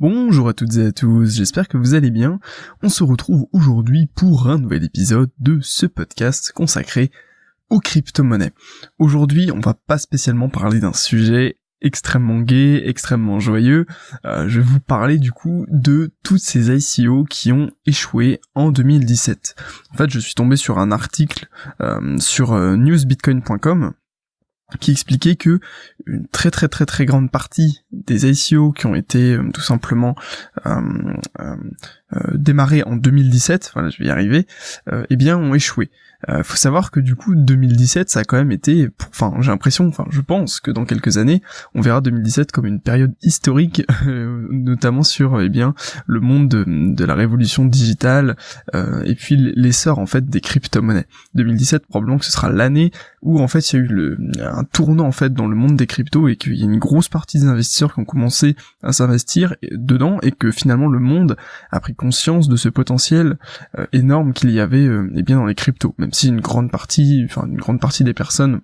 Bonjour à toutes et à tous, j'espère que vous allez bien. On se retrouve aujourd'hui pour un nouvel épisode de ce podcast consacré aux crypto-monnaies. Aujourd'hui, on va pas spécialement parler d'un sujet extrêmement gai, extrêmement joyeux. Euh, je vais vous parler du coup de toutes ces ICO qui ont échoué en 2017. En fait, je suis tombé sur un article euh, sur euh, newsbitcoin.com qui expliquait que une très très très très grande partie des ICO qui ont été euh, tout simplement euh, euh, démarrés en 2017, voilà je vais y arriver, eh bien ont échoué. Euh, faut savoir que du coup 2017 ça a quand même été, enfin j'ai l'impression, enfin je pense que dans quelques années on verra 2017 comme une période historique, euh, notamment sur eh bien le monde de, la révolution digitale euh, et puis l'essor en fait des crypto-monnaies. 2017 probablement que ce sera l'année où en fait il y a eu le, un tournant en fait dans le monde des cryptos et qu'il y a une grosse partie des investisseurs qui ont commencé à s'investir dedans et que finalement le monde a pris conscience de ce potentiel énorme qu'il y avait eh bien dans les cryptos. Même si une grande partie, enfin une grande partie des personnes euh,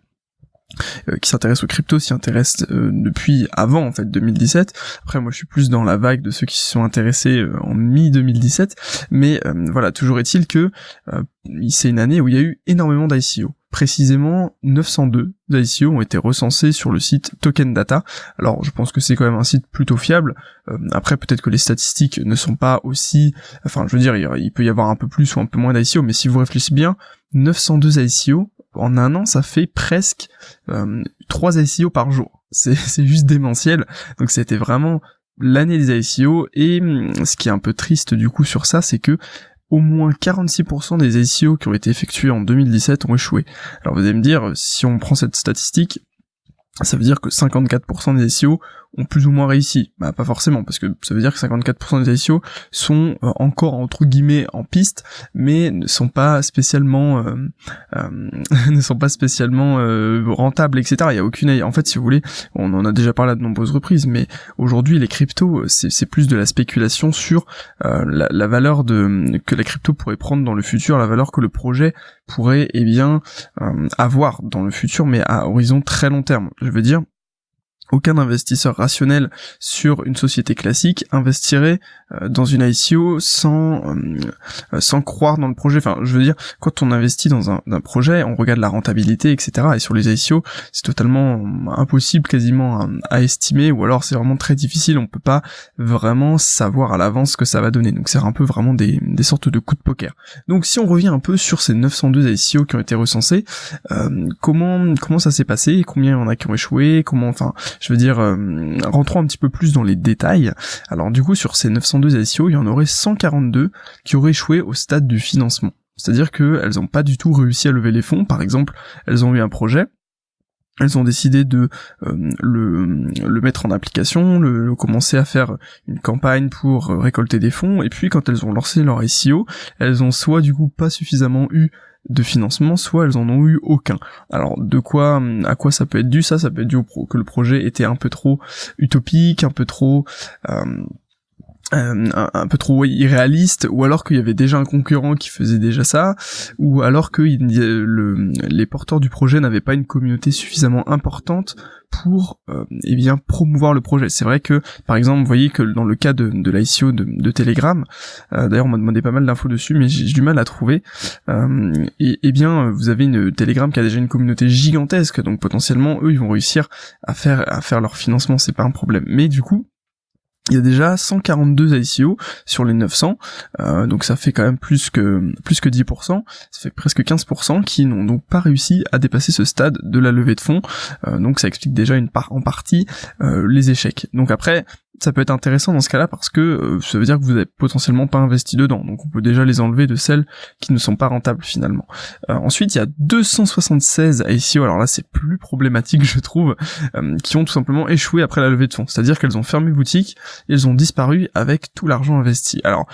qui s'intéressent aux cryptos s'y intéressent euh, depuis avant en fait 2017. Après moi je suis plus dans la vague de ceux qui se sont intéressés euh, en mi 2017, mais voilà toujours est-il que c'est une année où il y a eu énormément d'ICO. Précisément 902 d'ICO ont été recensés sur le site Token Data. Alors je pense que c'est quand même un site plutôt fiable. après peut-être que les statistiques ne sont pas aussi, enfin je veux dire il peut y avoir un peu plus ou un peu moins d'ICO, mais si vous réfléchissez bien, 902 ICO, en un an, ça fait presque euh, 3 ICO par jour. C'est, juste démentiel. Donc c'était vraiment l'année des ICO, et hum, ce qui est un peu triste du coup sur ça, c'est que au moins 46% des ICO qui ont été effectués en 2017 ont échoué. Alors vous allez me dire, si on prend cette statistique, ça veut dire que 54% des SEO ont plus ou moins réussi. Bah pas forcément, parce que ça veut dire que 54% des SEO sont euh, encore entre guillemets en piste, mais ne sont pas spécialement euh, euh, ne sont pas spécialement rentables, etc. Il y a aucune en fait si vous voulez, on en a déjà parlé à de nombreuses reprises, mais aujourd'hui les cryptos c'est plus de la spéculation sur la, la, valeur de que la crypto pourrait prendre dans le futur, la valeur que le projet pourrait eh bien avoir dans le futur, mais à horizon très long terme. Je veux dire, aucun investisseur rationnel sur une société classique investirait euh, dans une ICO sans euh, sans croire dans le projet. Enfin, je veux dire, quand on investit dans un, projet, on regarde la rentabilité, etc. Et sur les ICO, c'est totalement impossible, quasiment à, estimer, ou alors c'est vraiment très difficile. On peut pas vraiment savoir à l'avance ce que ça va donner. Donc c'est un peu vraiment des, des sortes de coups de poker. Donc si on revient un peu sur ces 902 ICO qui ont été recensés, euh, comment comment ça s'est passé? Combien il y en a qui ont échoué? Comment, enfin, je veux dire, euh, rentrons un petit peu plus dans les détails. Alors du coup, sur ces 902 ICO, il y en aurait 142 qui auraient échoué au stade du financement. C'est-à-dire qu'elles n'ont pas du tout réussi à lever les fonds. Par exemple, elles ont eu un projet, elles ont décidé de euh, le, le, mettre en application, le, commencer à faire une campagne pour récolter des fonds, et puis quand elles ont lancé leur ICO, elles ont soit du coup pas suffisamment eu de financement, soit elles en ont eu aucun. Alors de quoi, à quoi ça peut être dû? Ça, ça peut être dû au pro que le projet était un peu trop utopique, un peu trop euh, euh, un, peu trop irréaliste, ou alors qu'il y avait déjà un concurrent qui faisait déjà ça, ou alors que le, les porteurs du projet n'avaient pas une communauté suffisamment importante pour euh, eh bien promouvoir le projet. C'est vrai que par exemple, vous voyez que dans le cas de, l'ICO de, Telegram, euh, d'ailleurs on m'a demandé pas mal d'infos dessus, mais j'ai du mal à trouver. Euh, et, eh bien vous avez une Telegram qui a déjà une communauté gigantesque, donc potentiellement eux ils vont réussir à faire à faire leur financement, c'est pas un problème. Mais du coup il y a déjà 142 ICO sur les 900, euh, donc ça fait quand même plus que plus que 10%, ça fait presque 15% qui n'ont donc pas réussi à dépasser ce stade de la levée de fonds, euh, donc ça explique déjà une part en partie euh, les échecs. Donc après, ça peut être intéressant dans ce cas-là parce que euh, ça veut dire que vous n'avez potentiellement pas investi dedans. Donc on peut déjà les enlever de celles qui ne sont pas rentables finalement. Euh, ensuite, il y a 276 ICO, alors là c'est plus problématique je trouve, euh, qui ont tout simplement échoué après la levée de fonds. C'est-à-dire qu'elles ont fermé boutique et elles ont disparu avec tout l'argent investi. Alors,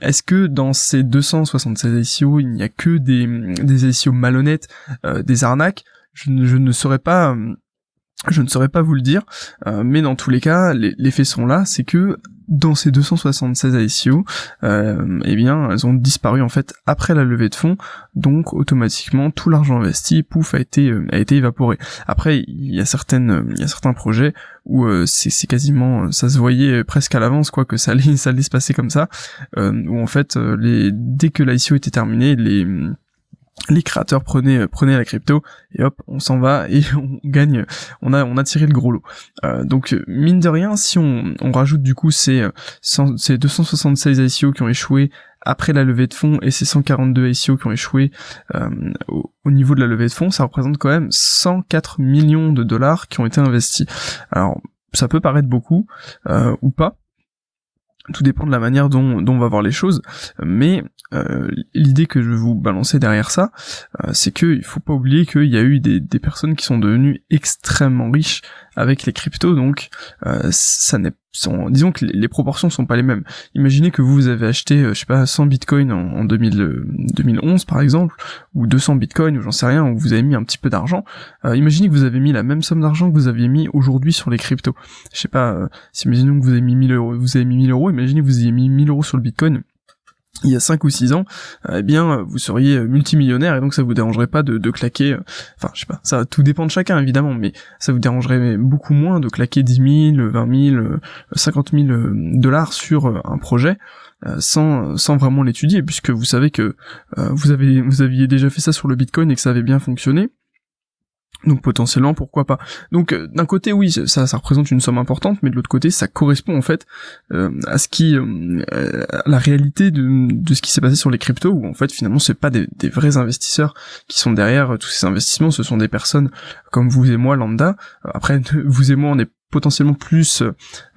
est-ce que dans ces 276 ICO, il n'y a que des, des ICO malhonnêtes, des arnaques? Je ne, je ne saurais pas je ne saurais pas vous le dire, mais dans tous les cas, les, faits sont là, c'est que dans ces 276 ICO, euh, eh bien, elles ont disparu en fait après la levée de fonds, donc automatiquement tout l'argent investi, pouf, a été euh, a été évaporé. Après, il y a certaines, il y a certains projets où euh, c'est quasiment, ça se voyait presque à l'avance quoi que ça allait ça allait se passer comme ça, euh, où en fait dès que l'ICO était terminé, les les créateurs prenaient euh, prenaient la crypto et hop on s'en va et on gagne on a on a tiré le gros lot. Euh, donc euh, mine de rien si on, on rajoute du coup ces, ces 276 ICO qui ont échoué après la levée de fonds et ces 142 ICO qui ont échoué au, au, niveau de la levée de fonds ça représente quand même 104 millions de dollars qui ont été investis. Alors ça peut paraître beaucoup ou pas tout dépend de la manière dont, on va voir les choses, mais euh, l'idée que je vais vous balancer derrière ça, euh, c'est qu'il faut pas oublier qu'il y a eu des, personnes qui sont devenues extrêmement riches avec les cryptos, donc euh, ça n'est disons que les proportions sont pas les mêmes. Imaginez que vous, avez acheté, je sais pas, 100 bitcoins en, en 2000, 2011 par exemple, ou 200 bitcoins, ou j'en sais rien, où vous avez mis un petit peu d'argent. imaginez que vous avez mis la même somme d'argent que vous aviez mis aujourd'hui sur les cryptos. Je sais pas, si imaginons que vous avez mis 1000 euros, vous avez mis 1000 euros, imaginez que vous ayez mis 1000 euros sur le bitcoin il y a 5 ou 6 ans, eh bien vous seriez multimillionnaire et donc ça vous dérangerait pas de, de claquer, enfin je sais pas, ça tout dépend de chacun évidemment, mais ça vous dérangerait beaucoup moins de claquer 10 000, 20 000, 50 000 dollars sur euh, un projet euh, sans, sans vraiment l'étudier puisque vous savez que euh, vous avez vous aviez déjà fait ça sur le Bitcoin et que ça avait bien fonctionné donc potentiellement pourquoi pas. Donc euh, d'un côté oui ça ça représente une somme importante, mais de l'autre côté ça correspond en fait euh, à ce qui euh, à la réalité de, ce qui s'est passé sur les cryptos où en fait finalement c'est pas des, des, vrais investisseurs qui sont derrière tous ces investissements, ce sont des personnes comme vous et moi lambda. Après vous et moi on est potentiellement plus euh,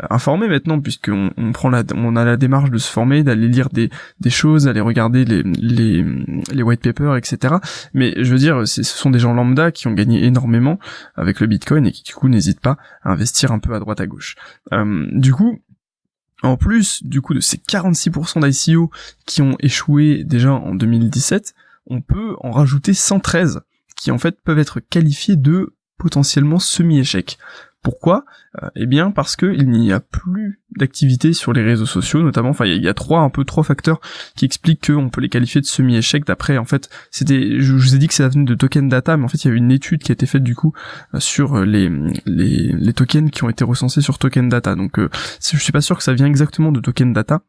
informé maintenant puisqu'on on prend la on a la démarche de se former d'aller lire des, des choses d'aller regarder les, les white papers etc mais je veux dire ce sont des gens lambda qui ont gagné énormément avec le bitcoin et qui du coup n'hésitent pas à investir un peu à droite à gauche euh, du coup en plus du coup de ces 46% d'ICO qui ont échoué déjà en 2017 on peut en rajouter 113 qui en fait peuvent être qualifiés de potentiellement semi-échec. Pourquoi? Euh, Eh bien parce que il n'y a plus d'activité sur les réseaux sociaux, notamment. Enfin, il y, a trois un peu trois facteurs qui expliquent qu'on peut les qualifier de semi-échec. D'après, en fait, c'était, je, vous ai dit que ça venait de token data, mais en fait, il y a eu une étude qui a été faite du coup euh, sur les, les, les tokens qui ont été recensés sur token data. Donc, euh, je suis pas sûr que ça vient exactement de token data.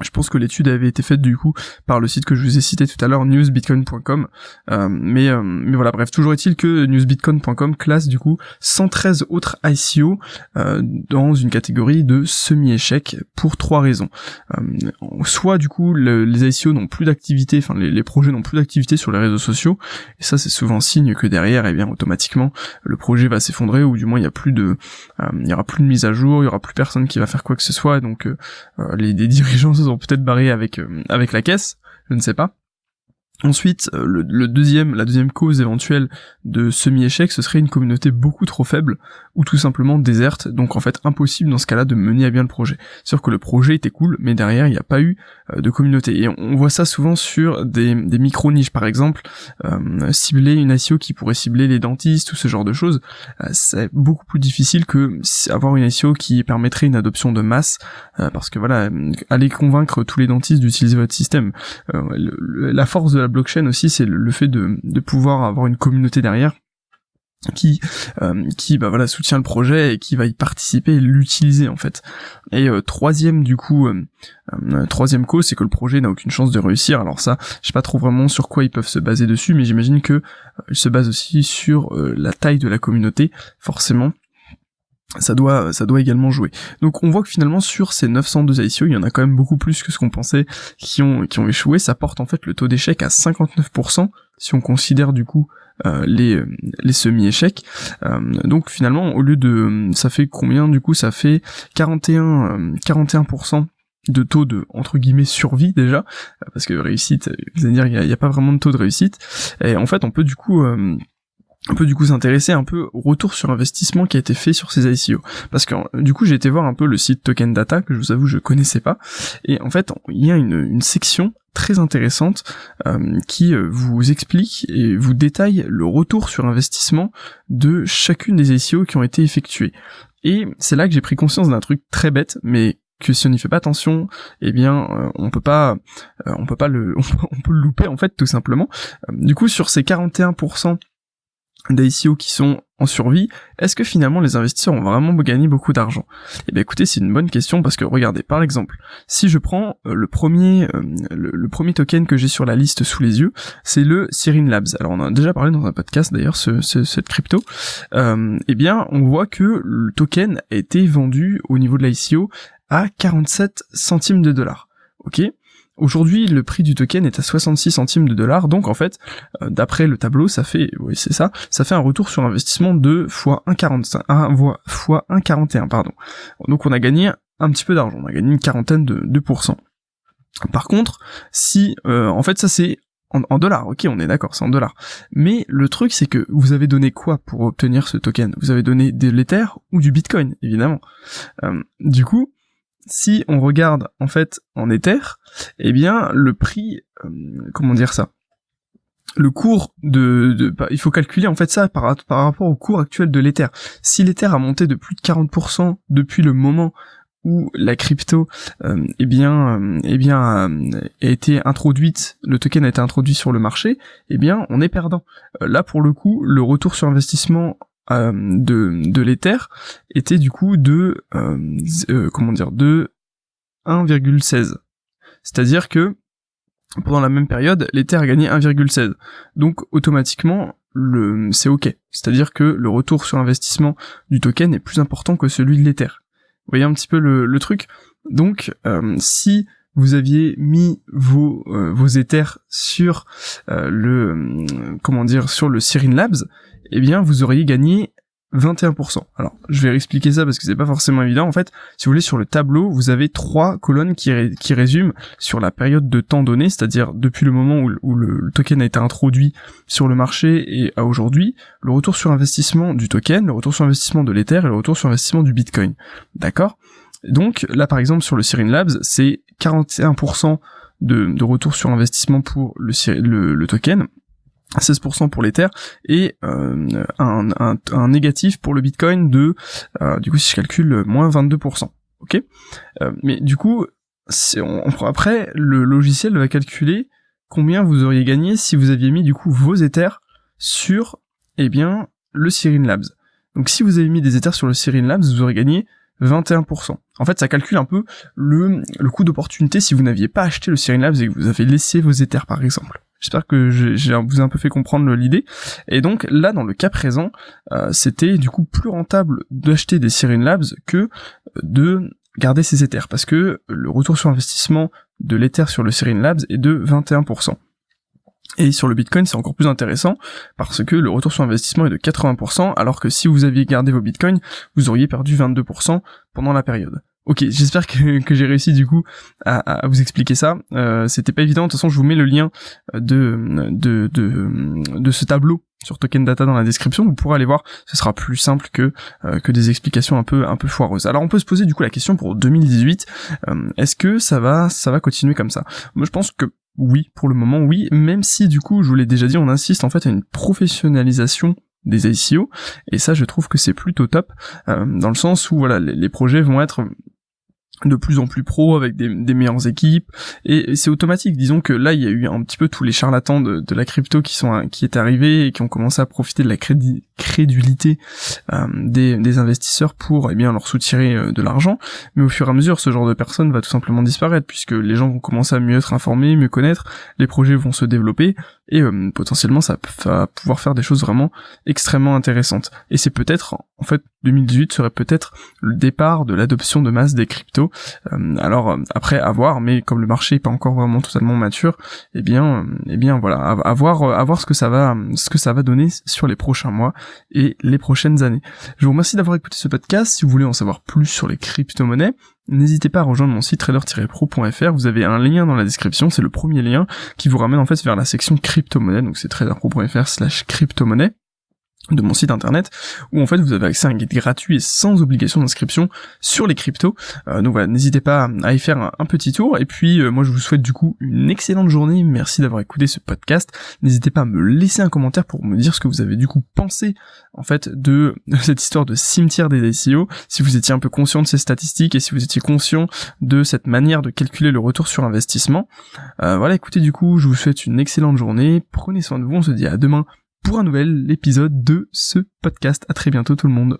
Je pense que l'étude avait été faite du coup par le site que je vous ai cité tout à l'heure, newsbitcoin.com. Euh, mais, euh, mais voilà, bref, toujours est-il que newsbitcoin.com classe du coup 113 autres ICO euh, dans une catégorie de semi-échec pour trois raisons. Euh, soit du coup les ICO n'ont plus d'activité, enfin les, projets n'ont plus d'activité sur les réseaux sociaux, et ça c'est souvent signe que derrière, et eh bien automatiquement le projet va s'effondrer ou du moins il y a plus de, il y aura plus de mise à jour, il y aura plus personne qui va faire quoi que ce soit, donc les, les dirigeants ont peut-être barré avec euh, avec la caisse, je ne sais pas. Ensuite, euh, le, deuxième, la deuxième cause éventuelle de semi-échec, ce serait une communauté beaucoup trop faible ou tout simplement déserte, donc en fait impossible dans ce cas-là de mener à bien le projet. Sûr que le projet était cool, mais derrière il n'y a pas eu euh, de communauté. Et on, voit ça souvent sur des, des micro-niches, par exemple, euh, cibler une ICO qui pourrait cibler les dentistes ou ce genre de choses, c'est beaucoup plus difficile que avoir une ICO qui permettrait une adoption de masse, parce que voilà, aller convaincre tous les dentistes d'utiliser votre système. la force de la blockchain aussi, c'est le, fait de, pouvoir avoir une communauté derrière qui euh, qui bah voilà soutient le projet et qui va y participer et l'utiliser en fait. Et euh, troisième du coup euh, troisième cause c'est que le projet n'a aucune chance de réussir. Alors ça je sais pas trop vraiment sur quoi ils peuvent se baser dessus mais j'imagine que ils se basent aussi sur la taille de la communauté forcément ça doit, ça doit également jouer. Donc on voit que finalement sur ces 902 ICO, il y en a quand même beaucoup plus que ce qu'on pensait qui ont, qui ont échoué. Ça porte en fait le taux d'échec à 59% si on considère du coup euh, les, les semi-échecs. Euh, donc finalement au lieu de, ça fait combien du coup Ça fait 41, 41% de taux de entre guillemets survie déjà parce que réussite vous allez dire il n'y a, pas vraiment de taux de réussite et en fait on peut du coup euh, on peut du coup s'intéresser un peu au retour sur investissement qui a été fait sur ces ICO. Parce que du coup j'ai été voir un peu le site Token Data, que je vous avoue je connaissais pas, et en fait il y a une, section très intéressante qui vous explique et vous détaille le retour sur investissement de chacune des ICO qui ont été effectuées. Et c'est là que j'ai pris conscience d'un truc très bête, mais que si on n'y fait pas attention, eh bien, euh, on peut pas, euh, on peut pas le, on peut, le louper en fait, tout simplement. Euh, du coup, sur ces 41% d'ICO qui sont en survie, est-ce que finalement les investisseurs ont vraiment gagné beaucoup d'argent? Eh bien écoutez, c'est une bonne question parce que regardez, par exemple, si je prends le premier le, premier token que j'ai sur la liste sous les yeux, c'est le Sirin Labs. Alors on en a déjà parlé dans un podcast d'ailleurs, ce, cette crypto. eh bien, on voit que le token a été vendu au niveau de l'ICO à 47 centimes de dollars. Ok? Aujourd'hui, le prix du token est à 66 centimes de dollars, donc en fait, euh, d'après le tableau, ça fait, oui c'est ça, ça fait un retour sur investissement de fois 1,45, 1, fois 1,41, pardon. Donc on a gagné un petit peu d'argent, on a gagné une quarantaine de, de pourcents. Par contre, si, euh, en fait ça c'est en, en, dollars, ok, on est d'accord, c'est en dollars. Mais le truc, c'est que vous avez donné quoi pour obtenir ce token? Vous avez donné de l'Ether ou du Bitcoin, évidemment. Euh, du coup, si on regarde en fait en Ether, eh bien le prix, euh, comment dire ça? Le cours de, de bah, il faut calculer en fait ça par, rapport au cours actuel de l'Ether. Si l'Ether a monté de plus de 40% depuis le moment où la crypto euh, eh bien euh, eh bien a été introduite, le token a été introduit sur le marché, eh bien on est perdant. là pour le coup, le retour sur investissement euh, de, de l'Ether était du coup de euh, euh, comment dire de 1,16. C'est-à-dire que pendant la même période, l'Ether a gagné 1,16. Donc automatiquement, le c'est ok. C'est-à-dire que le retour sur investissement du token est plus important que celui de l'Ether. Vous voyez un petit peu le, le truc? Donc si vous aviez mis vos vos Ethers sur le comment dire sur le Sirin Labs, eh bien vous auriez gagné 21%. Alors, je vais expliquer ça parce que c'est pas forcément évident. En fait, si vous voulez, sur le tableau, vous avez trois colonnes qui, résument sur la période de temps donné, c'est-à-dire depuis le moment où, le, token a été introduit sur le marché et à aujourd'hui, le retour sur investissement du token, le retour sur investissement de l'Ether et le retour sur investissement du Bitcoin. D'accord? Donc, là, par exemple, sur le Sirin Labs, c'est 41% de, retour sur investissement pour le token 16% pour l'Ether et euh, un, négatif pour le Bitcoin de euh, du coup si je calcule moins 22%. Ok, euh, mais du coup on, après le logiciel va calculer combien vous auriez gagné si vous aviez mis du coup vos Ethers sur eh bien le Sirin Labs. Donc si vous avez mis des Ethers sur le Sirin Labs, vous aurez gagné 21%. En fait, ça calcule un peu le, le coût d'opportunité si vous n'aviez pas acheté le Sirin Labs et que vous avez laissé vos Ethers par exemple. J'espère que j'ai vous ai un peu fait comprendre l'idée. Et donc là, dans le cas présent, euh, c'était du coup plus rentable d'acheter des Sirin Labs que de garder ses Ethers, parce que le retour sur investissement de l'Ether sur le Sirin Labs est de 21%. Et sur le Bitcoin, c'est encore plus intéressant parce que le retour sur investissement est de 80%, alors que si vous aviez gardé vos Bitcoins, vous auriez perdu 22% pendant la période. Ok, j'espère que, que j'ai réussi du coup à, à, vous expliquer ça. Euh, C'était pas évident. De toute façon, je vous mets le lien de de de, de ce tableau sur Token Data dans la description. Vous pourrez aller voir. Ce sera plus simple que euh, que des explications un peu un peu foireuses. Alors, on peut se poser du coup la question pour 2018. Euh, est-ce que ça va ça va continuer comme ça? Moi, je pense que oui, pour le moment, oui. Même si du coup, je vous l'ai déjà dit, on insiste en fait à une professionnalisation des ICO et ça je trouve que c'est plutôt top euh, dans le sens où voilà les projets vont être de plus en plus pro avec des, meilleures équipes. Et, c'est automatique. Disons que là il y a eu un petit peu tous les charlatans de, la crypto qui sont qui est arrivés et qui ont commencé à profiter de la crédulité euh, des, investisseurs pour eh bien leur soutirer euh, de l'argent. Mais au fur et à mesure ce genre de personne va tout simplement disparaître puisque les gens vont commencer à mieux être informés mieux connaître les projets vont se développer et euh, potentiellement ça va pouvoir faire des choses vraiment extrêmement intéressantes. Et c'est peut-être en fait 2018 serait peut-être le départ de l'adoption de masse des cryptos. Alors après à voir, mais comme le marché est pas encore vraiment totalement mature, eh bien, eh bien voilà, à, voir, à voir ce que ça va, ce que ça va donner sur les prochains mois et les prochaines années. Je vous remercie d'avoir écouté ce podcast. Si vous voulez en savoir plus sur les crypto-monnaies, N'hésitez pas à rejoindre mon site trader-pro.fr, vous avez un lien dans la description, c'est le premier lien qui vous ramène en fait vers la section crypto-monnaie, donc c'est trader-pro.fr slash crypto-monnaie. De mon site internet où en fait vous avez accès à un guide gratuit et sans obligation d'inscription sur les cryptos. Euh, donc voilà, n'hésitez pas à y faire un, petit tour et puis euh, moi je vous souhaite du coup une excellente journée. Merci d'avoir écouté ce podcast. N'hésitez pas à me laisser un commentaire pour me dire ce que vous avez du coup pensé en fait de, cette histoire de cimetière des ICO, si vous étiez un peu conscient de ces statistiques et si vous étiez conscient de cette manière de calculer le retour sur investissement. Euh, voilà, écoutez du coup, je vous souhaite une excellente journée. Prenez soin de vous, on se dit à demain pour un nouvel épisode de ce podcast. À très bientôt tout le monde.